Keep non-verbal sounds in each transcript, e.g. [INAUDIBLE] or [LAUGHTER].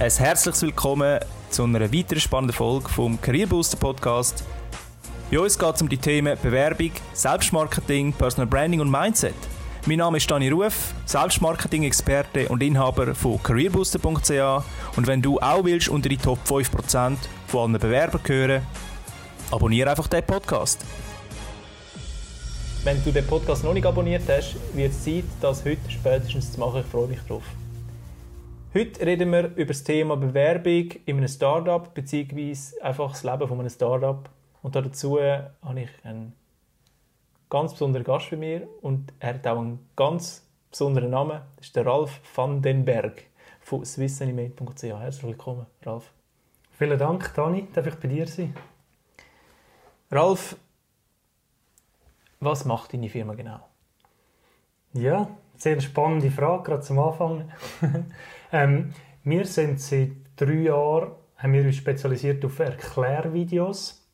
Ein herzliches Willkommen zu einer weiteren spannenden Folge vom Career Booster Podcast. Bei uns geht es um die Themen Bewerbung, Selbstmarketing, Personal Branding und Mindset. Mein Name ist Dani Ruf, Selbstmarketing-Experte und Inhaber von careerbooster.ch und wenn du auch willst unter die Top 5% von allen Bewerbern gehören, abonniere einfach den Podcast. Wenn du den Podcast noch nicht abonniert hast, wird es Zeit, das heute spätestens zu machen. Ich freue mich drauf. Heute reden wir über das Thema Bewerbung in einem Startup bzw. einfach das Leben von einem Startup. Und dazu habe ich einen ganz besonderen Gast bei mir und er hat auch einen ganz besonderen Namen. Das ist der Ralf van den Berg von swissanimate.ch. Herzlich willkommen, Ralf. Vielen Dank, Dani. Darf ich bei dir sein? Ralf, was macht deine Firma genau? Ja, sehr spannende Frage, gerade zum Anfang. [LAUGHS] ähm, wir sind seit drei Jahren haben wir uns spezialisiert auf Erklärvideos.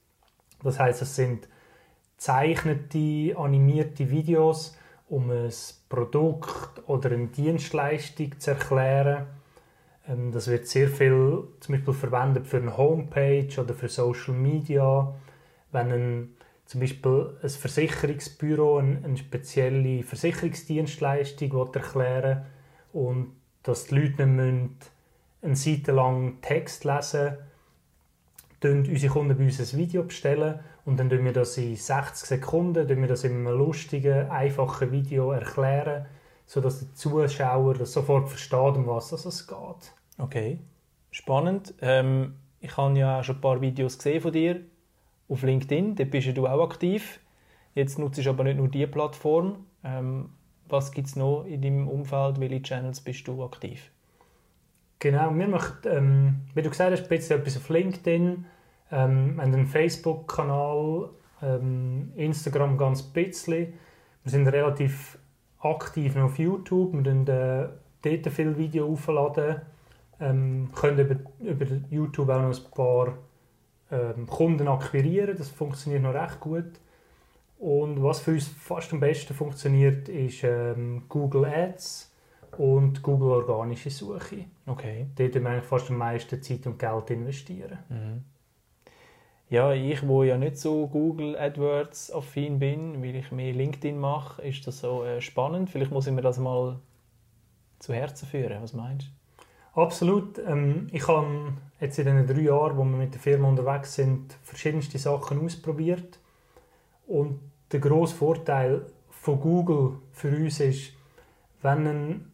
Das heißt, es sind zeichnete, animierte Videos, um ein Produkt oder eine Dienstleistung zu erklären. Ähm, das wird sehr viel zum Beispiel verwendet für eine Homepage oder für Social Media. Wenn ein, zum Beispiel ein Versicherungsbüro eine, eine spezielle Versicherungsdienstleistung erklären will und dass die Leute nicht müssen eine Seite Text lesen müssen, unsere Kunden bei uns ein Video bestellen und dann erklären wir das in 60 Sekunden, wir das in einem lustigen, einfachen Video erklären, sodass der Zuschauer das sofort versteht, um was es geht. Okay, spannend. Ähm, ich habe ja schon ein paar Videos gesehen von dir auf LinkedIn, dort bist du auch aktiv. Jetzt nutzt du aber nicht nur diese Plattform. Ähm, was gibt es noch in deinem Umfeld? Welche Channels bist du aktiv? Genau, wir machen, ähm, wie du gesagt hast, ein bisschen etwas auf LinkedIn, ähm, einen Facebook-Kanal, ähm, Instagram ganz bisschen. Wir sind relativ aktiv noch auf YouTube, wir laden äh, dort viele Videos aufladen, ähm, können über, über YouTube auch noch ein paar ähm, Kunden akquirieren, das funktioniert noch recht gut. Und was für uns fast am besten funktioniert, ist ähm, Google Ads und Google organische Suche. Okay. Dort wir eigentlich fast am meisten Zeit und Geld investieren. Mhm. Ja, ich, wo ja nicht so Google AdWords affin bin, weil ich mehr LinkedIn mache, ist das so äh, spannend. Vielleicht muss ich mir das mal zu Herzen führen. Was meinst du? Absolut. Ähm, ich habe jetzt in den drei Jahren, wo wir mit der Firma unterwegs sind, verschiedenste Sachen ausprobiert. Und der grosse Vorteil von Google für uns ist, wenn, ein,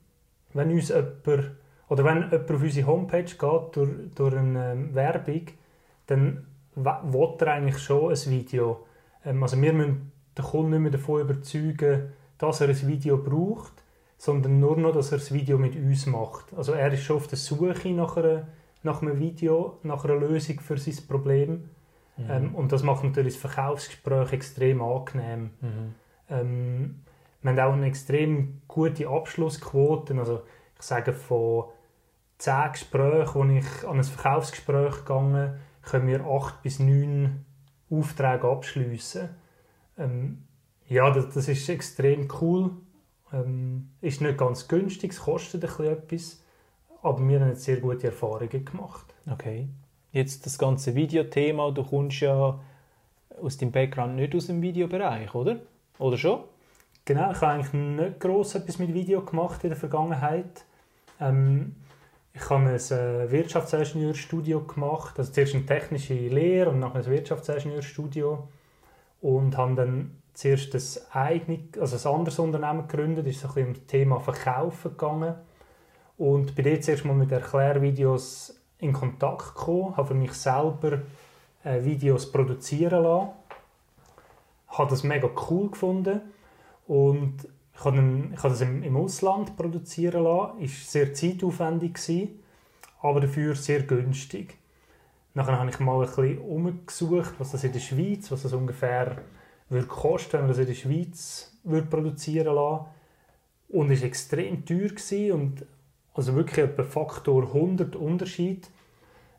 wenn uns jemand, oder wenn jemand auf unsere Homepage geht durch, durch eine ähm, Werbung, dann will er eigentlich schon ein Video. Ähm, also wir müssen den Kunden nicht mehr davon überzeugen, dass er ein Video braucht, sondern nur noch, dass er das Video mit uns macht. Also er ist schon auf der Suche nach, einer, nach einem Video, nach einer Lösung für sein Problem. Mhm. Ähm, und das macht natürlich das Verkaufsgespräch extrem angenehm. Mhm. Ähm, wir haben auch eine extrem gute Abschlussquote. Also ich sage von zehn Gesprächen, wo ich an ein Verkaufsgespräch gegangen können wir acht bis neun Aufträge abschließen. Ähm, ja, das, das, ist extrem cool. Ähm, ist nicht ganz günstig, es kostet ein bisschen etwas, aber wir haben jetzt sehr gute Erfahrungen gemacht. Okay. Jetzt das ganze Videothema, du kommst ja aus dem Background nicht aus dem Videobereich, oder? Oder schon? Genau, ich habe eigentlich nicht gross etwas mit Video gemacht in der Vergangenheit. Ähm, ich habe ein äh, Wirtschaftsingenieurstudio gemacht, also zuerst eine technische Lehre und dann ein Wirtschaftsingenieurstudio und habe dann zuerst ein, eigenes, also ein anderes Unternehmen gegründet, ist so ein bisschen um das Thema Verkaufen gegangen und bin jetzt zuerst mal mit Erklärvideos in Kontakt gekommen, habe für mich selber äh, Videos produzieren lassen, habe das mega cool gefunden und ich habe, einen, ich habe das im, Ausland produzieren lassen, ist sehr zeitaufwendig gewesen, aber dafür sehr günstig. Nachher habe ich mal ein bisschen umgesucht, was das in der Schweiz, was das ungefähr würde kosten, wenn man das in der Schweiz würde produzieren lassen. Und es war extrem teuer und also wirklich etwa Faktor 100 Unterschied.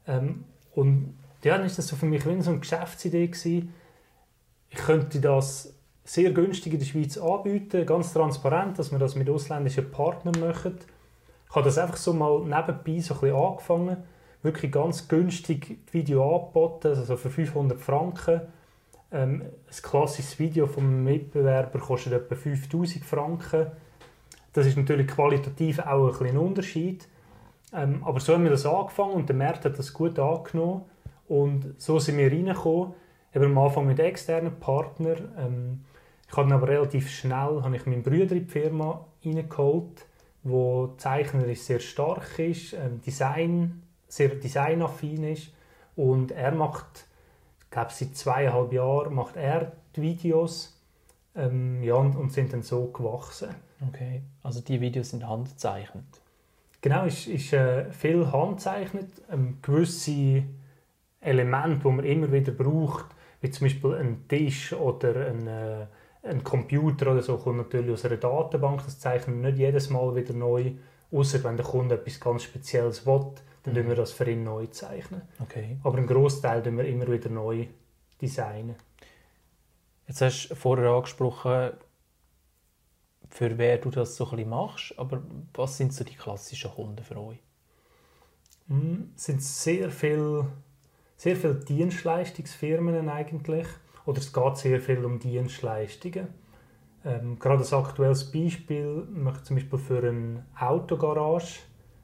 Ähm, und ja, dann ist das so für mich wie so eine Geschäftsidee gewesen. Ich könnte das sehr günstig in der Schweiz anbieten, ganz transparent, dass wir das mit ausländischen Partnern machen. Ich habe das einfach so mal nebenbei so ein bisschen angefangen, wirklich ganz günstig Video angeboten, also für 500 Franken. Ähm, ein klassisches Video vom Mitbewerber kostet etwa 5000 Franken. Das ist natürlich qualitativ auch ein, bisschen Unterschied. Ähm, aber so haben wir das angefangen und der Markt hat das gut angenommen. Und so sind wir reingekommen. Eben am Anfang mit externen Partnern. Ähm, ich habe aber relativ schnell habe ich meinen Bruder in die Firma reingeholt, wo zeichnerisch sehr stark ist, ähm, Design, sehr designaffin ist. Und er macht, ich glaube seit zweieinhalb Jahren, macht er die Videos ähm, ja, und, und sind dann so gewachsen. Okay, also die Videos sind handzeichnet. Genau, ist, ist äh, viel handzeichnet. Ähm, gewisse Elemente, die man immer wieder braucht, wie zum Beispiel ein Tisch oder ein, äh, ein Computer oder so, kommt natürlich aus einer Datenbank. Das zeichnen wir nicht jedes Mal wieder neu, außer wenn der Kunde etwas ganz Spezielles will, dann mhm. wir das für ihn neu zeichnen. Okay. Aber einen Großteil tun wir immer wieder neu designen. Jetzt hast du vorher angesprochen, für wer du das so ein machst, aber was sind so die klassischen Kunden für euch? Mm, es sind sehr viele sehr viel Dienstleistungsfirmen eigentlich, oder es geht sehr viel um Dienstleistungen. Ähm, gerade ein aktuelles Beispiel, möchte zum Beispiel für eine Autogarage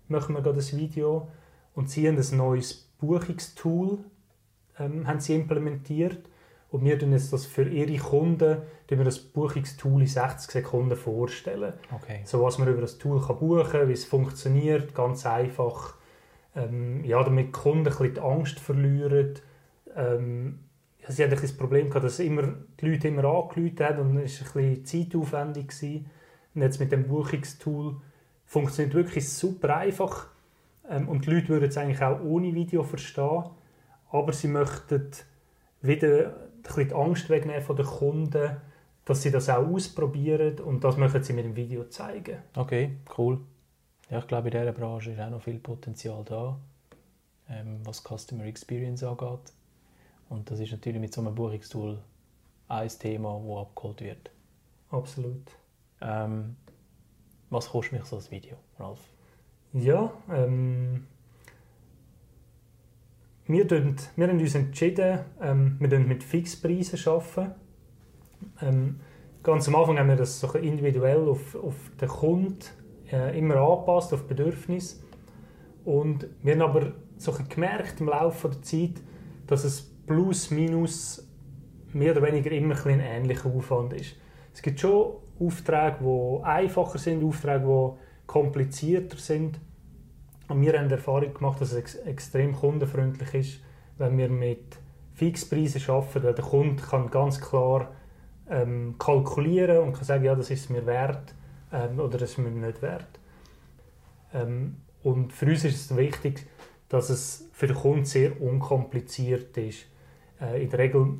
machen wir gerade ein Video und sie haben ein neues Buchungstool ähm, haben sie implementiert und wir tun jetzt das für ihre Kunden wir das Buchungstool in 60 Sekunden vorstellen. Okay. So was man über das Tool kann buchen kann, wie es funktioniert, ganz einfach. Ähm, ja, damit die Kunden ein bisschen die Angst verlieren. Ähm, sie hatten das Problem gehabt, dass immer, die Leute immer angerufen haben und es war ein bisschen zeitaufwendig. Gewesen. Und jetzt mit dem Buchungstool funktioniert wirklich super einfach. Ähm, und die Leute würden es eigentlich auch ohne Video verstehen. Aber sie möchten wieder bisschen die Angst wegnehmen von den Kunden, dass sie das auch ausprobieren und das möchten sie mit dem Video zeigen. Okay, cool. Ja, ich glaube, in dieser Branche ist auch noch viel Potenzial da, ähm, was Customer Experience angeht. Und das ist natürlich mit so einem Buchungstool ein Thema, das abgeholt wird. Absolut. Ähm, was kostet mich so ein Video, Ralf? Ja, ähm, wir, tun, wir haben uns entschieden, ähm, wir mit Fixpreisen arbeiten. Ähm, ganz am Anfang haben wir das so individuell auf, auf den Kunden äh, immer angepasst, auf Bedürfnis. Und wir haben aber so gemerkt im Laufe der Zeit, dass es plus minus mehr oder weniger immer ein, ein ähnlicher Aufwand ist. Es gibt schon Aufträge, die einfacher sind, Aufträge, die komplizierter sind. Und wir haben die Erfahrung gemacht, dass es ex extrem kundenfreundlich ist, wenn wir mit Fixpreisen arbeiten, weil der Kunde kann ganz klar ähm, kalkulieren und kann sagen, ja, das ist mir wert ähm, oder das ist mir nicht wert. Ähm, und für uns ist es wichtig, dass es für den Kunden sehr unkompliziert ist. Äh, in der Regel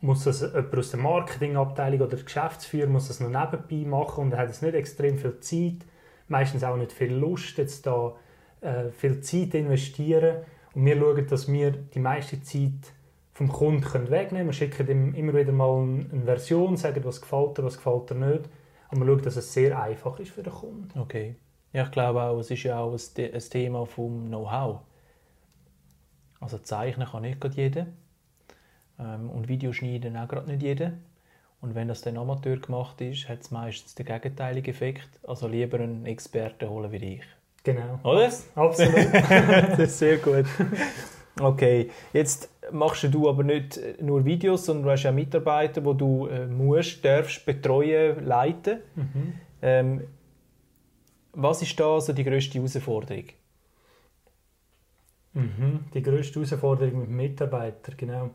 muss das jemand aus der Marketingabteilung oder der Geschäftsführer muss das noch nebenbei machen und er hat jetzt nicht extrem viel Zeit, meistens auch nicht viel Lust, jetzt da äh, viel Zeit investieren. Und wir schauen, dass wir die meiste Zeit vom Kunden wegnehmen können. Wir schicken ihm immer wieder mal eine Version, sagen, was gefällt er, was gefällt er nicht. Und wir schauen, dass es sehr einfach ist für den Kunden. Okay. Ja, ich glaube auch, es ist ja auch ein Thema vom Know-how. Also zeichnen kann nicht gerade jeder. Ähm, und Videoschneiden auch gerade nicht jeder. Und wenn das dann Amateur gemacht ist, hat es meistens den gegenteiligen Effekt. Also lieber einen Experten holen wie ich. Genau. Oder? Absolut. [LAUGHS] das ist sehr gut. Okay, jetzt machst du aber nicht nur Videos, sondern du hast auch Mitarbeiter, die du äh, musst, darfst betreuen, leiten. Mhm. Ähm, was ist da also die grösste Herausforderung? Mhm, die grösste Herausforderung mit Mitarbeitern, genau.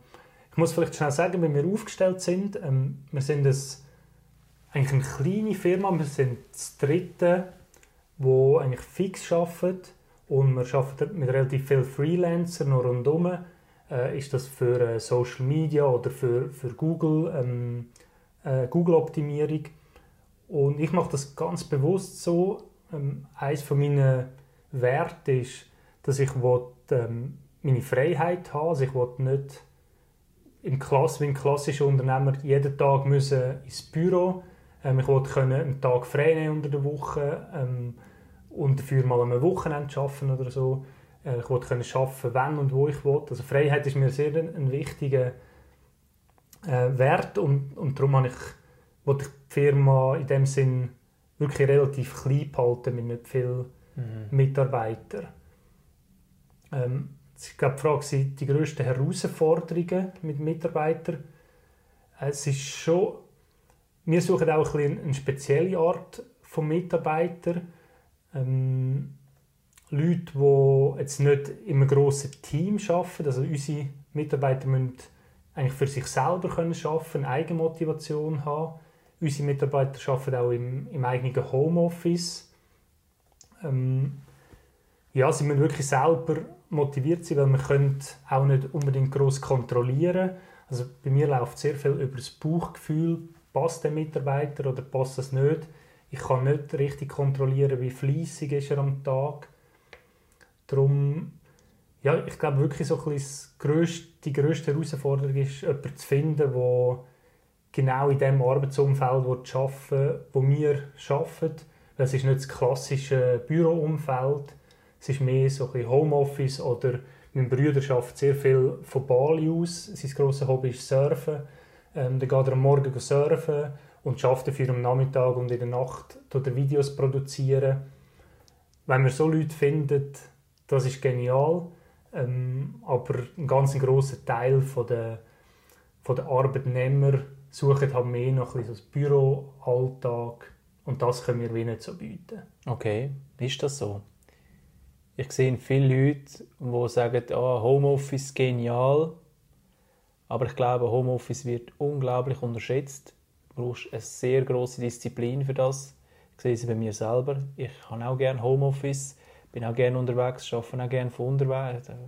Ich muss vielleicht schnell sagen, wenn wir aufgestellt sind, ähm, wir sind ein, eigentlich eine kleine Firma, wir sind das dritte die eigentlich fix arbeiten und wir arbeiten mit relativ vielen Freelancern rundherum. Äh, ist das für äh, Social Media oder für, für Google, ähm, äh, Google-Optimierung. Und ich mache das ganz bewusst so. Ähm, eines von meinen Werten ist, dass ich will, ähm, meine Freiheit habe. Also ich will nicht im Klass, wie ein klassischer Unternehmer jeden Tag müssen ins Büro. Ähm, ich können einen Tag frei nehmen unter der Woche. Ähm, und dafür mal am Wochenende arbeiten oder so. Äh, ich wollte können arbeiten, wenn und wo ich will. Also Freiheit ist mir sehr ein, ein wichtiger äh, Wert und, und darum habe ich, wollte ich die Firma in dem Sinn wirklich relativ klein behalten mit nicht vielen mhm. Mitarbeitern. Ähm, ich glaube, die Frage sind die grössten Herausforderungen mit Mitarbeitern. Es ist schon, wir suchen auch ein eine spezielle Art von Mitarbeitern. Ähm, Leute, die jetzt nicht in einem grossen Team arbeiten. Also unsere Mitarbeiter müssen eigentlich für sich selber können arbeiten, Eigenmotivation haben. Unsere Mitarbeiter arbeiten auch im, im eigenen Homeoffice. Ähm, ja, sie müssen wirklich selber motiviert sein, weil man können auch nicht unbedingt groß kontrollieren. Also bei mir läuft sehr viel über das Bauchgefühl, passt der Mitarbeiter oder passt das nicht. Ich kann nicht richtig kontrollieren, wie fließig ist er am Tag. Darum, ja, ich glaube wirklich so ein grösste, die grösste Herausforderung ist, jemanden zu finden, der genau in dem Arbeitsumfeld arbeiten will, wo wir arbeiten. Es ist nicht das klassische Büroumfeld, es ist mehr so ein Homeoffice oder mein Bruder arbeitet sehr viel von Bali aus. Sein grosses Hobby ist Surfen. Ähm, dann geht er am Morgen surfen und arbeitet dafür am Nachmittag und in der Nacht Videos produzieren. Wenn wir so Leute finden, das ist genial. Ähm, aber ein ganz grosser Teil von der, von der Arbeitnehmer suchen halt mehr nach das Büroalltag und das können wir wie nicht so bieten. Okay, ist das so? Ich sehe viele Leute, die sagen, oh, Homeoffice genial, aber ich glaube, Homeoffice wird unglaublich unterschätzt. Brauchst eine sehr große Disziplin für das. Ich sehe es bei mir selber. Ich habe auch gerne Homeoffice, bin auch gerne unterwegs, arbeite auch gerne von,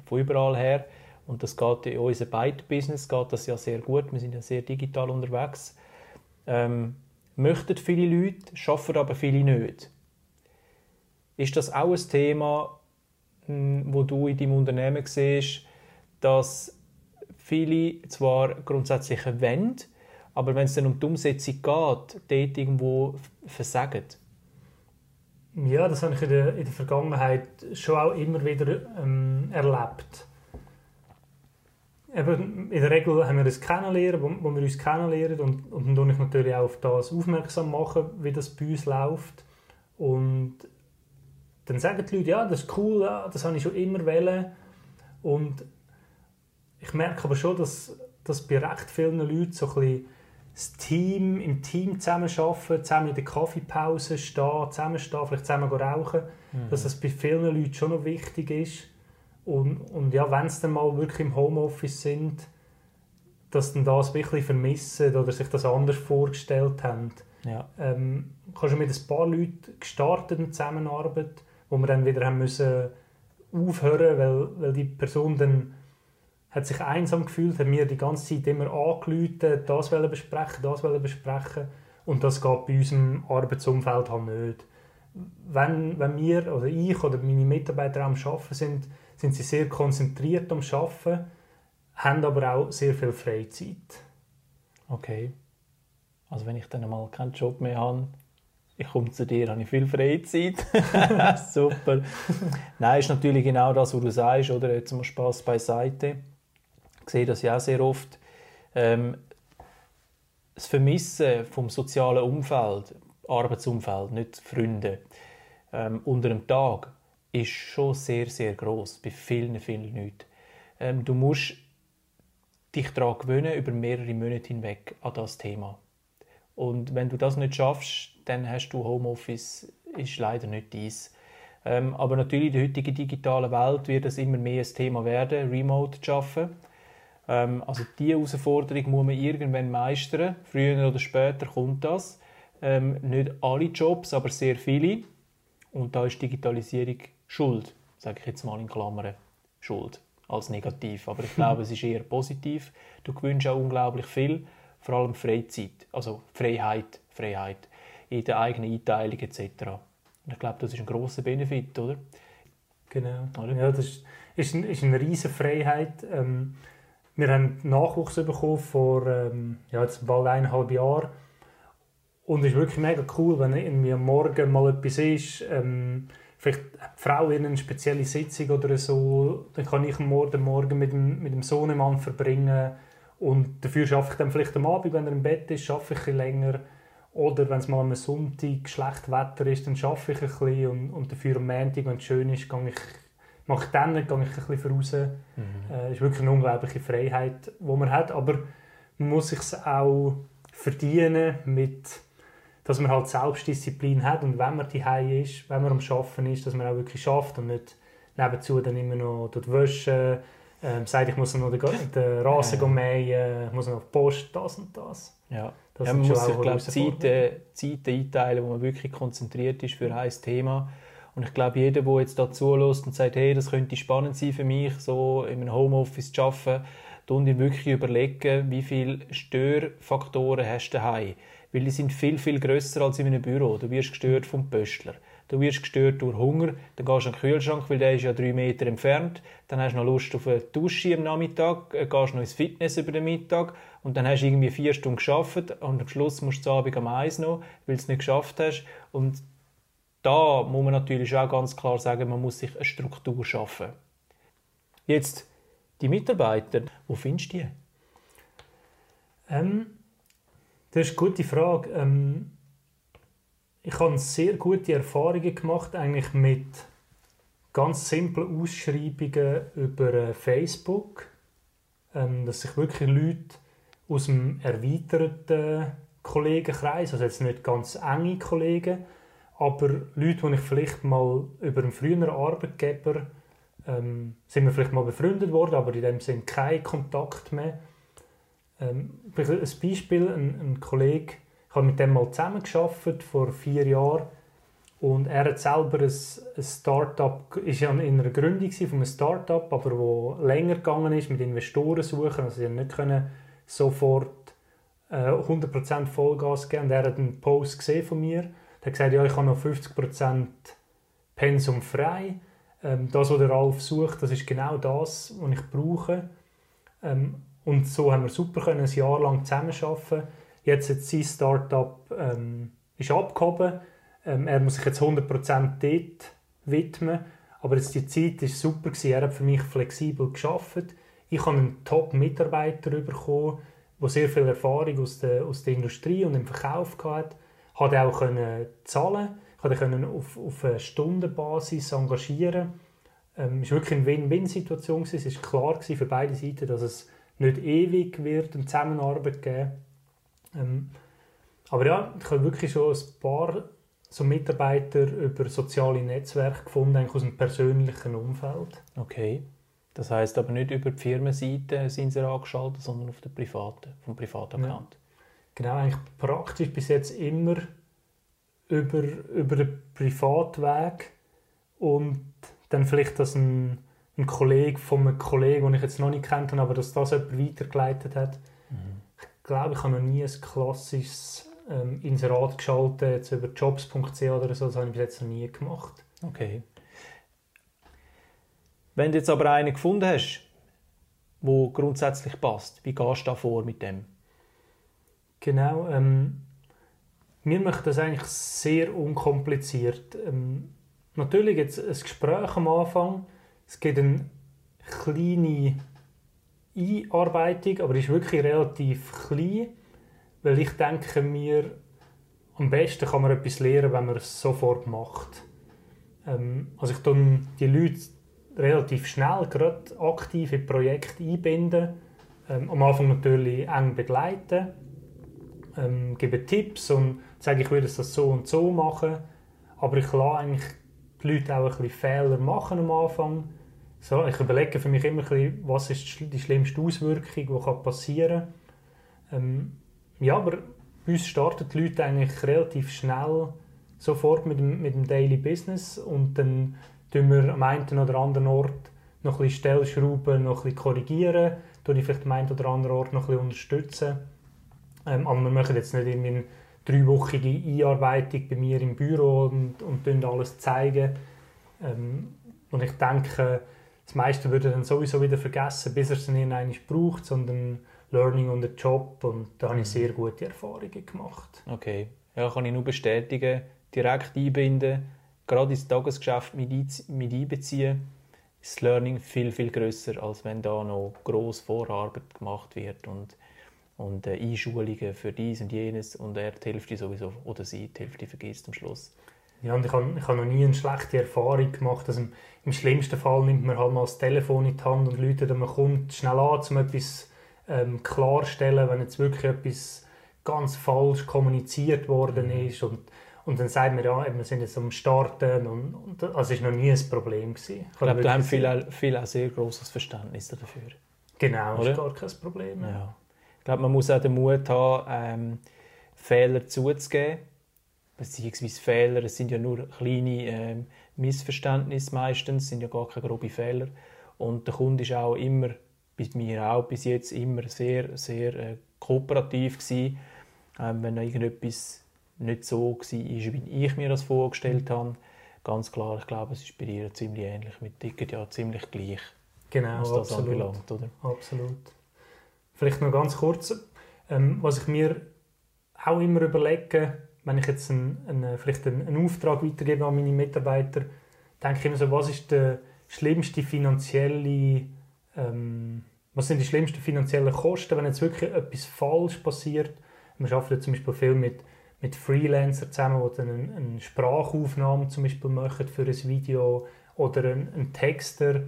von überall her. Und das geht in unserem beiden Business geht das ja sehr gut. Wir sind ja sehr digital unterwegs. Ähm, möchten viele Leute, schaffen aber viele nicht. Ist das auch ein Thema, wo du in deinem Unternehmen siehst, dass viele zwar grundsätzlich wollen, aber wenn es dann um die Umsetzung geht, dort irgendwo versagen? Ja, das habe ich in der, in der Vergangenheit schon auch immer wieder ähm, erlebt. Eben, in der Regel haben wir ein Kennenlernen, wo, wo wir uns kennenlernen und, und dann mache ich natürlich auch auf das aufmerksam machen, wie das bei uns läuft. Und dann sagen die Leute, ja, das ist cool, ja, das habe ich schon immer wollen. Und ich merke aber schon, dass, dass bei recht vielen Leuten so ein bisschen das Team, im Team zusammenarbeiten, zusammen in der Kaffeepause stehen, zusammenstehen, vielleicht zusammen rauchen, mhm. dass das bei vielen Leuten schon noch wichtig ist. Und, und ja, wenn sie dann mal wirklich im Homeoffice sind, dass dann das wirklich vermissen oder sich das anders vorgestellt haben. Ja. Ähm, ich habe schon mit ein paar Leuten gestartet in Zusammenarbeit wo wir dann wieder haben müssen aufhören, weil, weil die Person dann hat sich einsam gefühlt, hat mir die ganze Zeit immer angerufen, das wollen besprechen, das wollen besprechen und das geht bei unserem Arbeitsumfeld halt nicht. Wenn, wenn wir oder ich oder meine Mitarbeiter am Arbeiten sind, sind sie sehr konzentriert am Arbeiten, haben aber auch sehr viel Freizeit. Okay. Also wenn ich dann mal keinen Job mehr habe, ich komme zu dir, habe ich viel Freizeit. [LAUGHS] Super. [LAUGHS] Nein, ist natürlich genau das, was du sagst, oder? Jetzt mal Spaß beiseite. Sehe das ja auch sehr oft. Ähm, das Vermissen vom sozialen Umfeld, Arbeitsumfeld, nicht Freunde, ähm, unter einem Tag, ist schon sehr, sehr groß bei vielen, vielen Leuten. Ähm, du musst dich daran gewöhnen, über mehrere Monate hinweg an das Thema. Und wenn du das nicht schaffst, dann hast du Homeoffice, ist leider nicht dies. Ähm, aber natürlich in der heutigen digitalen Welt wird es immer mehr ein Thema werden, remote zu arbeiten. Ähm, also diese Herausforderung muss man irgendwann meistern. Früher oder später kommt das. Ähm, nicht alle Jobs, aber sehr viele. Und da ist Digitalisierung Schuld, sage ich jetzt mal in Klammern. Schuld als negativ. Aber ich glaube, [LAUGHS] es ist eher positiv. Du gewünscht auch unglaublich viel, vor allem Freizeit, also Freiheit, Freiheit in der eigenen Einteilung etc. Und ich glaube, das ist ein großer Benefit, oder? Genau. Oder? Ja, das ist, ist, ein, ist eine riesige Freiheit. Ähm, wir haben Nachwuchs bekommen vor ähm, ja, jetzt bald eineinhalb Jahren. Und es ist wirklich mega cool, wenn irgendwie am Morgen mal etwas ist. Ähm, vielleicht hat die Frau eine spezielle Sitzung oder so, dann kann ich morgen Morgen mit dem, mit dem Sohnemann verbringen und dafür schaffe ich dann vielleicht am Abend, wenn er im Bett ist, schaffe ich ein länger oder wenn es mal am Sonntag schlecht Wetter ist, dann schaffe ich ein bisschen und, und dafür am Montag, wenn es schön ist, gehe ich, mache ich dann, gehe ich ein bisschen raus. Mhm. Äh, es ist wirklich eine unglaubliche Freiheit, die man hat, aber man muss sich auch verdienen mit dass man halt Selbstdisziplin hat und wenn man die ist, wenn man am Schaffen ist, dass man auch wirklich schafft und nicht nebenzu dann immer noch dort waschen, ähm, sagt, ich muss noch den, den Rasen ja. mähen, ich muss noch auf die Post, das und das. Ja, das ja man muss sich glaube Zeiten, Zeiten einteilen, wo man wirklich konzentriert ist für ein Thema. Und ich glaube, jeder, der jetzt da zulässt und sagt, hey, das könnte spannend sein für mich, so in einem Homeoffice zu arbeiten, und wirklich überlegen, wie viele Störfaktoren hast du daheim weil die sind viel, viel grösser als in einem Büro. Du wirst gestört vom Pöstler. Du wirst gestört durch Hunger, dann gehst du an den Kühlschrank, weil der ist ja drei Meter entfernt. Dann hast du noch Lust auf eine Dusche am Nachmittag, äh, gehst noch ins Fitness über den Mittag und dann hast du irgendwie vier Stunden geschafft und am Schluss musst du Abend am Eis noch, weil du es nicht geschafft hast. Und da muss man natürlich auch ganz klar sagen, man muss sich eine Struktur schaffen. Jetzt die Mitarbeiter, wo findest du die? Ähm, das ist eine gute Frage. Ähm, ich habe sehr gute Erfahrungen gemacht eigentlich mit ganz simplen Ausschreibungen über äh, Facebook, ähm, dass sich wirklich Leute aus dem erweiterten Kollegenkreis, also jetzt nicht ganz enge Kollegen, aber Leute, die ich vielleicht mal über einen früheren Arbeitgeber ähm, sind wir vielleicht mal befreundet worden, aber in dem Sinne kein Kontakt mehr. Ähm, ein Beispiel, ein, ein Kollege, ich habe mit dem mal zusammengearbeitet vor vier Jahren und er hat selber ein, ein Start-up, ist ja in einer Gründung von einem Start-up, aber wo länger gegangen ist, mit Investoren suchen, also sie nicht können sofort äh, 100% Vollgas geben. Und er hat einen Post gesehen von mir, der hat gesagt, ja, ich habe noch 50% Pensum frei, ähm, das, was der Ralf sucht, das ist genau das, was ich brauche. Ähm, und so haben wir super können, ein Jahr lang zusammenarbeiten. Jetzt hat sein Startup ähm, ist abgehoben. Ähm, er muss sich jetzt 100% dort widmen. Aber jetzt die Zeit war super. Er hat für mich flexibel geschafft. Ich habe einen Top-Mitarbeiter bekommen, der sehr viel Erfahrung aus der, aus der Industrie und im Verkauf hatte. Hat auch können zahlen. Ich konnte auf, auf eine Stundenbasis engagieren. Ähm, es war wirklich eine Win-Win-Situation. Es war klar für beide Seiten, dass es nicht ewig wird eine Zusammenarbeit geben. Ähm, aber ja, ich habe wirklich schon ein paar so Mitarbeiter über soziale Netzwerke gefunden, eigentlich aus dem persönlichen Umfeld. Okay. Das heißt aber nicht über die Firmenseite sind sie angeschaltet, sondern auf der privaten, vom privaten Account. Ja. Genau, eigentlich praktisch bis jetzt immer über, über den Privatweg und dann vielleicht, dass ein ein Kollege von einem Kollegen, den ich jetzt noch nicht kennt habe, aber dass das jemand weitergeleitet hat. Mhm. Ich glaube, ich habe noch nie ein klassisches ähm, Inserat geschaltet, jetzt über jobs.ch oder so, das habe ich bis jetzt noch nie gemacht. Okay. Wenn du jetzt aber einen gefunden hast, wo grundsätzlich passt, wie gehst du da vor mit dem? Genau, ähm, wir machen das eigentlich sehr unkompliziert. Ähm, natürlich jetzt ein Gespräch am Anfang, es gibt eine kleine Einarbeitung, aber die ist wirklich relativ klein, weil ich denke mir, am besten kann man etwas lernen, wenn man es sofort macht. Ähm, also ich tue die Leute relativ schnell gerade aktiv in Projekte einbinden. Ähm, am Anfang natürlich eng begleiten, ähm, gebe Tipps und sage, ich würde das so und so machen. Aber ich lasse eigentlich die Leute auch ein bisschen Fehler machen am Anfang so, ich überlege für mich immer bisschen, was ist die schlimmste Auswirkung, die passieren kann. Ähm, ja, aber bei uns starten die Leute eigentlich relativ schnell sofort mit dem, mit dem Daily Business und dann tun wir am einen oder anderen Ort noch ein bisschen Stellschrauben noch ein bisschen korrigieren, tun ich vielleicht am einen oder anderen Ort noch ein bisschen unterstützen. Ähm, aber wir machen jetzt nicht irgendwie eine dreiwöchige Einarbeitung bei mir im Büro und, und alles zeigen. Ähm, und ich denke, das meiste würde dann sowieso wieder vergessen, bis er es dann irgendwann braucht, sondern Learning on the Job und da habe ich mhm. sehr gute Erfahrungen gemacht. Okay, ja, kann ich nur bestätigen, direkt einbinden, gerade ins Tagesgeschäft mit, mit einbeziehen, ist das Learning viel, viel grösser, als wenn da noch gross Vorarbeit gemacht wird und, und äh, Einschulungen für dies und jenes und er die Hälfte sowieso, oder sie die Hälfte vergisst am Schluss. Ja, und ich habe, ich habe noch nie eine schlechte Erfahrung gemacht. Also im, im, schlimmsten Fall nimmt man halt mal das Telefon in die Hand und läutet man kommt schnell an, um etwas ähm, klarstellen, wenn jetzt wirklich etwas ganz falsch kommuniziert worden mhm. ist und und dann sagt man, ja, wir sind jetzt am Starten und, und also es war noch nie ein Problem. Gewesen. Ich, glaube, da haben viele, viele auch sehr großes Verständnis dafür. Genau, das ist gar kein Problem. Ja. Ich glaube, man muss auch den Mut haben, ähm, Fehler zuzugeben. Beziehungsweise Fehler, es sind ja nur kleine ähm, Missverständnisse meistens, sind ja gar keine groben Fehler. Und der Kunde ist auch immer, bei mir auch bis jetzt, immer sehr, sehr äh, kooperativ gewesen. Ähm, wenn irgendetwas nicht so war, wie ich mir das vorgestellt mhm. habe. Ganz klar, ich glaube, es ist bei ihr ziemlich ähnlich. Wir ticken ja ziemlich gleich, genau, was das absolut. anbelangt. Oder? Absolut. Vielleicht noch ganz kurz, ähm, was ich mir auch immer überlege, wenn ich jetzt einen, einen, vielleicht einen, einen, Auftrag weitergebe an meine Mitarbeiter, denke ich immer so, was ist der schlimmste finanzielle, ähm, was sind die schlimmsten finanziellen Kosten, wenn jetzt wirklich etwas falsch passiert. Wir arbeiten zum Beispiel viel mit mit Freelancern zusammen, die dann eine, eine Sprachaufnahme zum Beispiel machen für ein Video oder einen, einen Texter.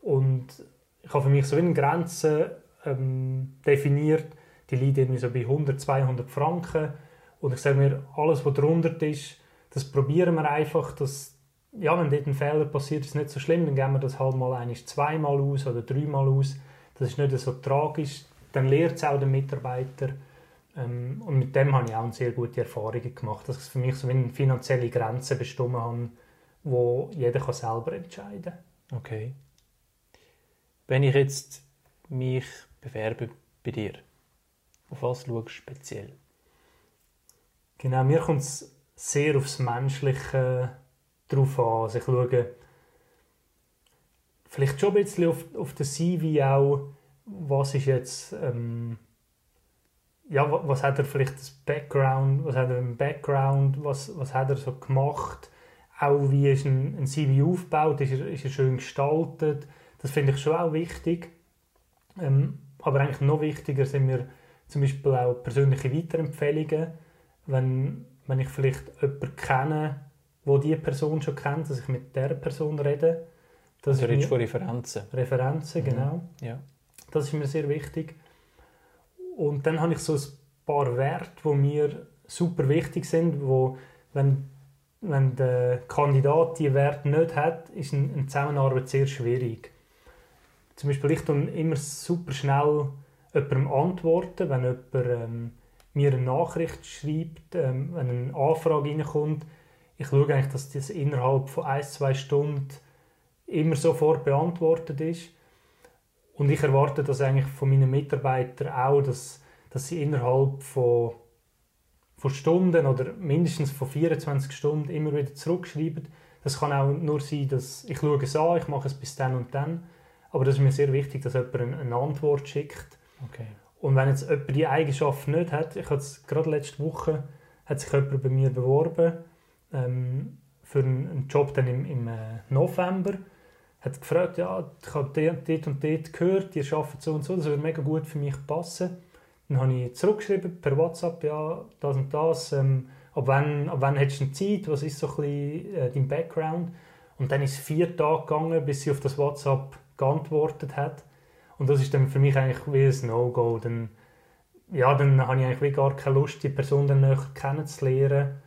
Und ich habe für mich so eine Grenze ähm, definiert, die liegt irgendwie so bei 100, 200 Franken. Und ich sage mir, alles, was drunter ist, das probieren wir einfach, dass, ja, wenn dort ein Fehler passiert, ist nicht so schlimm, dann geben wir das halt mal eines zweimal aus oder dreimal aus. Das ist nicht so tragisch. Dann lernt es auch der Mitarbeiter. Ähm, und mit dem habe ich auch sehr gute Erfahrungen gemacht, dass ich für mich so eine finanzielle Grenze bestimmt habe, wo jeder kann selber entscheiden kann. Okay. Wenn ich jetzt mich bewerbe bei dir, auf was schaust du speziell? Genau, mir kommt es sehr aufs Menschliche drauf an. Also ich schaue vielleicht schon ein bisschen auf, auf den CV auch, was ist jetzt... Ähm, ja, was hat er vielleicht das Background, was hat er im Background, was, was hat er so gemacht, auch wie ist ein, ein CV aufgebaut, ist er, ist er schön gestaltet, das finde ich schon auch wichtig. Ähm, aber eigentlich noch wichtiger sind mir zum Beispiel auch persönliche Weiterempfehlungen, wenn, wenn ich vielleicht jemanden kenne, wo die Person schon kennt, dass ich mit der Person rede. Das also redest von Referenzen. Referenzen, mhm. genau. Ja. Das ist mir sehr wichtig. Und dann habe ich so ein paar Werte, die mir super wichtig sind, wo, wenn, wenn der Kandidat diese Werte nicht hat, ist eine Zusammenarbeit sehr schwierig. Zum Beispiel, ich immer super schnell jemandem antworten, wenn jemand ähm, mir eine Nachricht schreibt, ähm, wenn eine Anfrage reinkommt. Ich schaue eigentlich, dass das innerhalb von ein, zwei Stunden immer sofort beantwortet ist. Und ich erwarte das eigentlich von meinen Mitarbeitern auch, dass, dass sie innerhalb von, von Stunden oder mindestens von 24 Stunden immer wieder zurückschreiben. Das kann auch nur sein, dass ich schaue es an, ich mache es bis dann und dann. Aber das ist mir sehr wichtig, dass jemand eine Antwort schickt. Okay. Und wenn jetzt jemand die Eigenschaft nicht hat, ich hatte es gerade letzte Woche, hat sich jemand bei mir beworben ähm, für einen, Job dann im, im äh, November hat gefragt, ja, ich habe dort und dort gehört, ihr arbeitet so und so, das würde mega gut für mich passen. Dann habe ich zurückgeschrieben per WhatsApp, ja, das und das, ähm, ab, wann, ab wann hättest du Zeit, was ist so ein bisschen äh, dein Background? Und dann ist es vier Tage gegangen, bis sie auf das WhatsApp geantwortet hat. Und das ist dann für mich eigentlich wie ein No-Go. Dann, ja, dann habe ich eigentlich gar keine Lust, die Person dann näher kennenzulernen.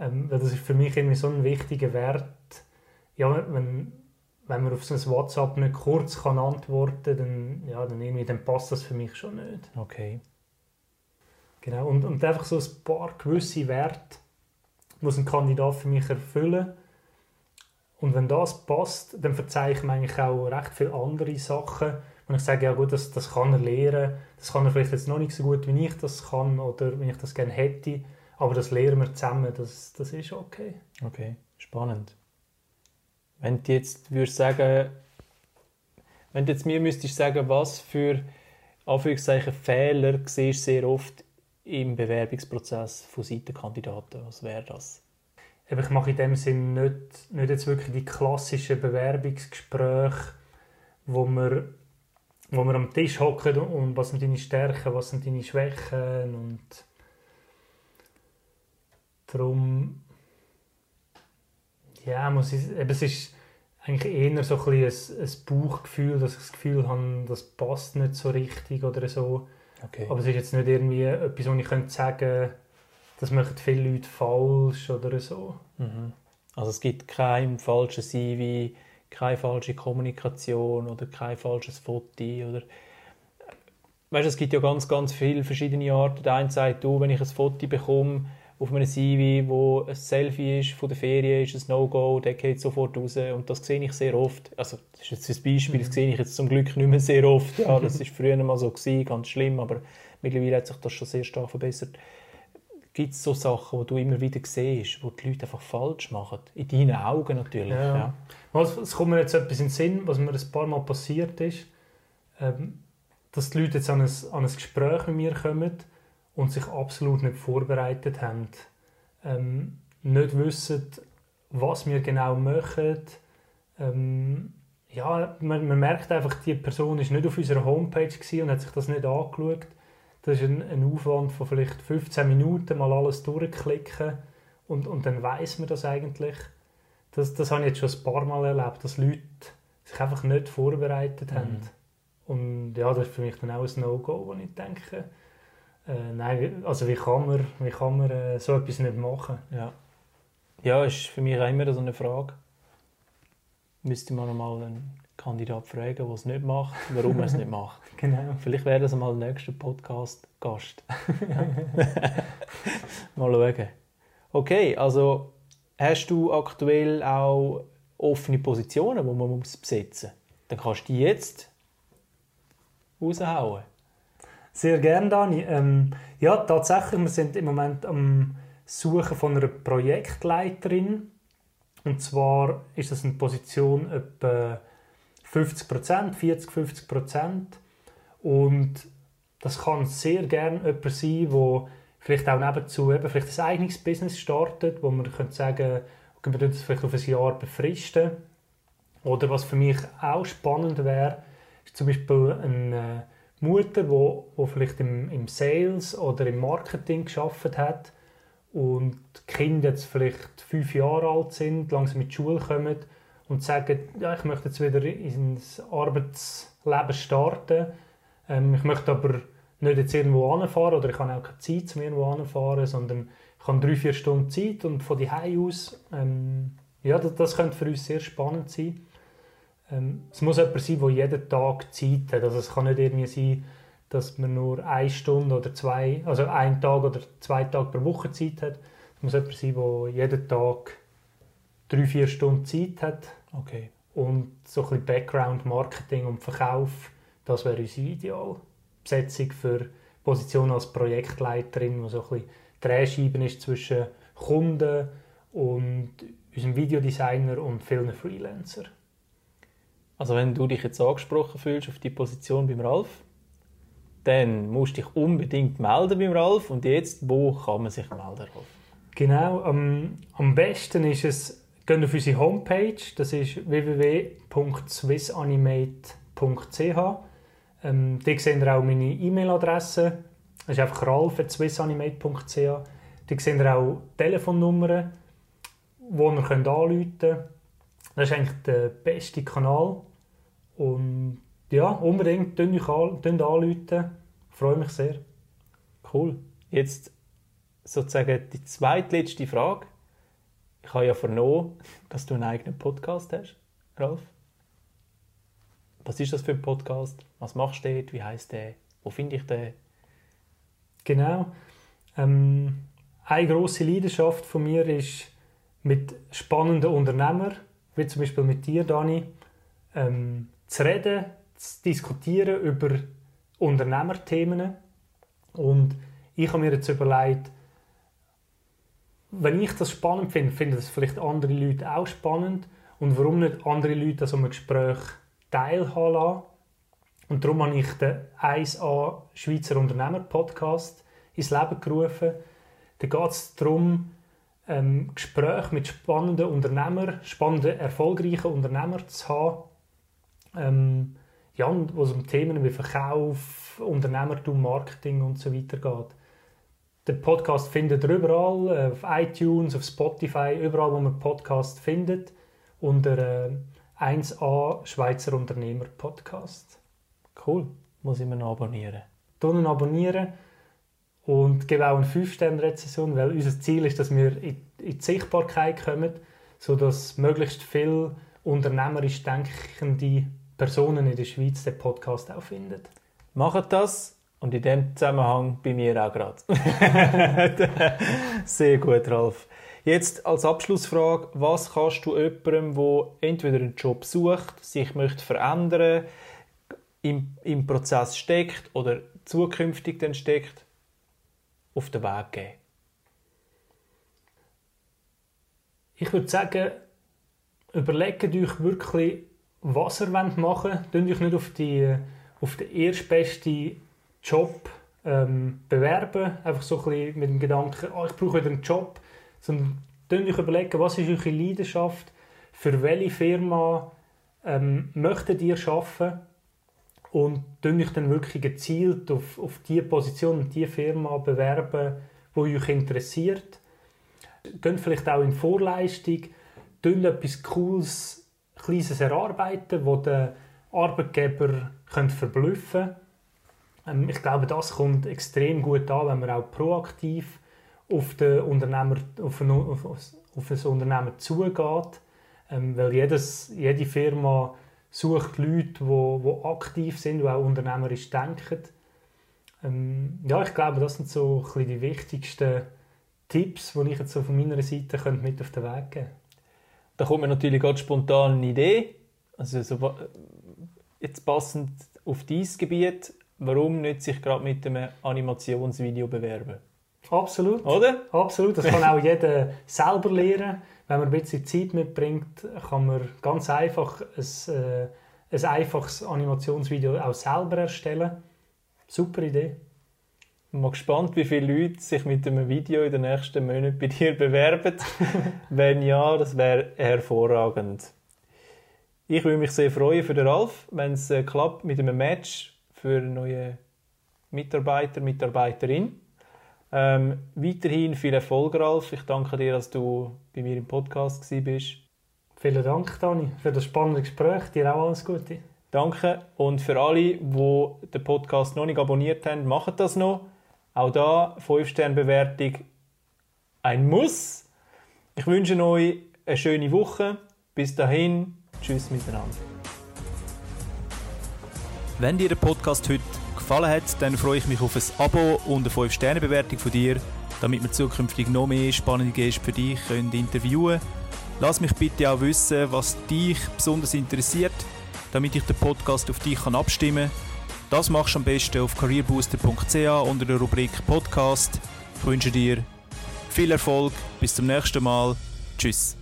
Ähm, weil das ist für mich irgendwie so ein wichtiger Wert. Ja, wenn, wenn man auf so ein WhatsApp nicht kurz kann antworten kann, dann, ja, dann, irgendwie, dann passt das für mich schon nicht. Okay. Genau, und, und einfach so ein paar gewisse Werte muss ein Kandidat für mich erfüllen. Und wenn das passt, dann verzeihe ich mir eigentlich auch recht viele andere Sachen. Und ich sage, ja gut, das, das kann er lernen. Das kann er vielleicht jetzt noch nicht so gut, wie ich das kann oder wie ich das gerne hätte. Aber das lernen wir zusammen, das, das ist okay. Okay, spannend. Wenn du jetzt würdest sagen, wenn du jetzt mir müsstest sagen, was für Fehler siehst du sehr oft im Bewerbungsprozess von Seitenkandidaten, was wäre das? Ich mache in dem Sinn nicht, nicht jetzt wirklich die klassischen Bewerbungsgespräche, wo wir, wo wir am Tisch hocken und was sind deine Stärken, was sind deine Schwächen und darum ja, muss ich, eben, es ist eigentlich eher so ein, ein, ein Bauchgefühl, dass ich das Gefühl habe, das passt nicht so richtig oder so. Okay. Aber es ist jetzt nicht irgendwie etwas, wo ich könnte sagen könnte, das machen viele Leute falsch oder so. Mhm. Also es gibt kein falsches CV, keine falsche Kommunikation oder kein falsches Foto oder weißt, es gibt ja ganz, ganz viele verschiedene Arten. Der eine sagt, du, wenn ich ein Foto bekomme auf einem CV, wo ein Selfie ist von der Ferien, ist ein No-Go, der geht sofort raus und das sehe ich sehr oft. Also das ist jetzt ein Beispiel, das sehe ich jetzt zum Glück nicht mehr sehr oft. Ja, das ist früher mal so gewesen, ganz schlimm, aber mittlerweile hat sich das schon sehr stark verbessert gibt es so Sachen, die du immer wieder siehst, wo die Leute einfach falsch machen? In deinen Augen natürlich. Ja. ja. Also, es kommt mir jetzt etwas in den Sinn, was mir ein paar Mal passiert ist, ähm, dass die Leute jetzt an ein, an ein Gespräch mit mir kommen und sich absolut nicht vorbereitet haben. Ähm, nicht wissen, was wir genau machen. Ähm, ja, man, man, merkt einfach, die Person ist nicht auf unserer Homepage und hat sich das nicht angeschaut. Das ist ein, ein Aufwand von vielleicht 15 Minuten, mal alles durchklicken und, und dann weiß man das eigentlich. Das, das habe ich jetzt schon ein paar Mal erlebt, dass Leute sich einfach nicht vorbereitet haben. Mhm. Und ja, das ist für mich dann auch ein No-Go, wo ich denke, äh, nein, also wie kann man, wie kann man äh, so etwas nicht machen? Ja. ja, ist für mich auch immer so eine Frage. Müsste man mal einen Kandidat fragen, der es nicht macht, warum er es nicht macht. [LAUGHS] genau. Vielleicht wäre das mal der nächste Podcast-Gast. [LAUGHS] [LAUGHS] mal schauen. Okay, also hast du aktuell auch offene Positionen, die man muss besetzen muss? Dann kannst du die jetzt raushauen. Sehr gerne, Dani. Ähm, ja, tatsächlich, wir sind im Moment am Suchen von einer Projektleiterin. Und zwar ist das eine Position etwa 50 Prozent, 40, 50 Prozent. Und das kann sehr gerne jemand sein, der vielleicht auch nebenzu eben vielleicht ein eigenes Business startet, wo man könnte sagen, okay, wir das vielleicht auf ein Jahr befristen. Oder was für mich auch spannend wäre, ist zum Beispiel eine Mutter, die wo, wo vielleicht im, im Sales oder im Marketing geschafft hat und die Kinder jetzt vielleicht fünf Jahre alt sind, langsam in die Schule kommen und sagen, ja, ich möchte jetzt wieder ins Arbeitsleben starten. Ähm, ich möchte aber nicht jetzt irgendwo anfahren oder ich habe auch keine Zeit, um irgendwo anfahren, sondern ich habe drei, vier Stunden Zeit und von die aus, ähm, ja, das, das, könnte für uns sehr spannend sein. Ähm, es muss jemand sein, der jeden Tag Zeit hat. Also es kann nicht irgendwie sein, dass man nur eine Stunde oder zwei, also einen Tag oder zwei Tage pro Woche Zeit hat. Es muss jemand sein, der jeden Tag drei, vier Stunden Zeit hat Okay. Und so ein bisschen Background, Marketing und Verkauf, das wäre unsere Idealbesetzung für Position als Projektleiterin, die so ein bisschen Drehscheiben ist zwischen Kunden und unserem Videodesigner und vielen Freelancer. Also wenn du dich jetzt angesprochen fühlst auf die Position beim Ralf, dann musst du dich unbedingt melden beim Ralf. Und jetzt, wo kann man sich melden, Ralf? Genau, am, am besten ist es Geht auf unsere Homepage, das ist www.swissanimate.ch. Ähm, dort seht ihr auch meine E-Mail-Adresse. Das ist einfach ralf.swissanimate.ch. Dort seht ihr auch Telefonnummern, wo ihr könnt anrufen könnt. Das ist eigentlich der beste Kanal. Und ja, unbedingt euch anrufen. Ich freue mich sehr. Cool. Jetzt sozusagen die zweitletzte Frage. Ich habe ja vernommen, dass du einen eigenen Podcast hast, Ralf. Was ist das für ein Podcast? Was machst du dort? Wie heißt der? Wo finde ich den? Genau. Ähm, eine große Leidenschaft von mir ist mit spannenden Unternehmern, wie zum Beispiel mit dir, Dani, ähm, zu reden, zu diskutieren über Unternehmerthemen. Und ich habe mir jetzt überlegt, wenn ich das spannend finde, finden das vielleicht andere Leute auch spannend. Und warum nicht andere Leute an so einem Gespräch teilhaben lassen? Und darum habe ich den 1A Schweizer Unternehmer Podcast ins Leben gerufen. Da geht es darum, ähm, Gespräche mit spannenden Unternehmern, spannenden, erfolgreichen Unternehmern zu haben, ähm, ja, wo es um Themen wie Verkauf, Unternehmertum, Marketing und so weiter geht. Den Podcast findet ihr überall, äh, auf iTunes, auf Spotify, überall, wo man Podcast findet, unter äh, 1a Schweizer Unternehmer Podcast. Cool, muss ich mir noch abonnieren. Tonnen abonnieren und gebe auch eine 5-Sterne-Rezession, weil unser Ziel ist, dass wir in die Sichtbarkeit kommen, sodass möglichst viele unternehmerisch denkende Personen in der Schweiz den Podcast auch finden. Macht das und in dem Zusammenhang bei mir auch gerade. [LAUGHS] Sehr gut, Ralf. Jetzt als Abschlussfrage, was kannst du jemandem, der entweder einen Job sucht, sich möchte verändern, im, im Prozess steckt oder zukünftig dann steckt, auf den Weg geben? Ich würde sagen, überlegt euch wirklich, was ihr machen wollt. Tun euch nicht auf, die, auf den erstbesten Job ähm, bewerben, einfach so ein bisschen mit dem Gedanken, oh, ich brauche wieder einen Job, sondern euch überlegen, was ist eure Leidenschaft, für welche Firma ähm, möchtet ihr arbeiten? Und euch dann wirklich gezielt auf, auf die Position und die Firma bewerben, wo euch interessiert. Geht vielleicht auch in Vorleistung, tun etwas Cooles, Kleines erarbeiten, wo der Arbeitgeber könnt verblüffen ähm, Ich glaube, das kommt extrem gut an, wenn man auch proaktiv auf, den Unternehmer, auf, ein, auf, auf ein Unternehmen zugeht. Ähm, weil jedes, jede Firma sucht Leute, die, die aktiv sind, die auch unternehmerisch denken. Ähm, ja, ich glaube, das sind so die wichtigsten Tipps, die ich jetzt so von meiner Seite mit auf den Weg geben könnte. Da kommt mir natürlich gerade spontan eine Idee. Also so, jetzt passend auf dieses Gebiet, warum nicht sich gerade mit einem Animationsvideo bewerben? Absolut. Oder? Absolut. Das kann [LAUGHS] auch jeder selber lernen. Wenn man ein bisschen Zeit mitbringt, kann man ganz einfach ein, äh, ein einfaches Animationsvideo auch selber erstellen. Super Idee. Ich bin gespannt, wie viele Leute sich mit einem Video in den nächsten Monaten bei dir bewerben. [LAUGHS] Wenn ja, das wäre hervorragend. Ich würde mich sehr freuen für den Ralf, wenn es äh, klappt mit einem Match für neue Mitarbeiter, Mitarbeiterin. Ähm, weiterhin viel Erfolg, Ralf. Ich danke dir, dass du bei mir im Podcast bist. Vielen Dank, Dani, für das spannende Gespräch. Dir auch alles Gute. Danke. Und für alle, die den Podcast noch nicht abonniert haben, macht das noch. Auch da 5-Sterne-Bewertung ein Muss. Ich wünsche euch eine schöne Woche. Bis dahin, tschüss miteinander. Wenn dir der Podcast heute gefallen hat, dann freue ich mich auf ein Abo und eine 5-Sterne-Bewertung von dir, damit wir zukünftig noch mehr spannende Gäste für dich können interviewen können. Lass mich bitte auch wissen, was dich besonders interessiert, damit ich den Podcast auf dich abstimmen kann. Das machst du am besten auf careerbooster.ch unter der Rubrik Podcast. Ich wünsche dir viel Erfolg, bis zum nächsten Mal. Tschüss.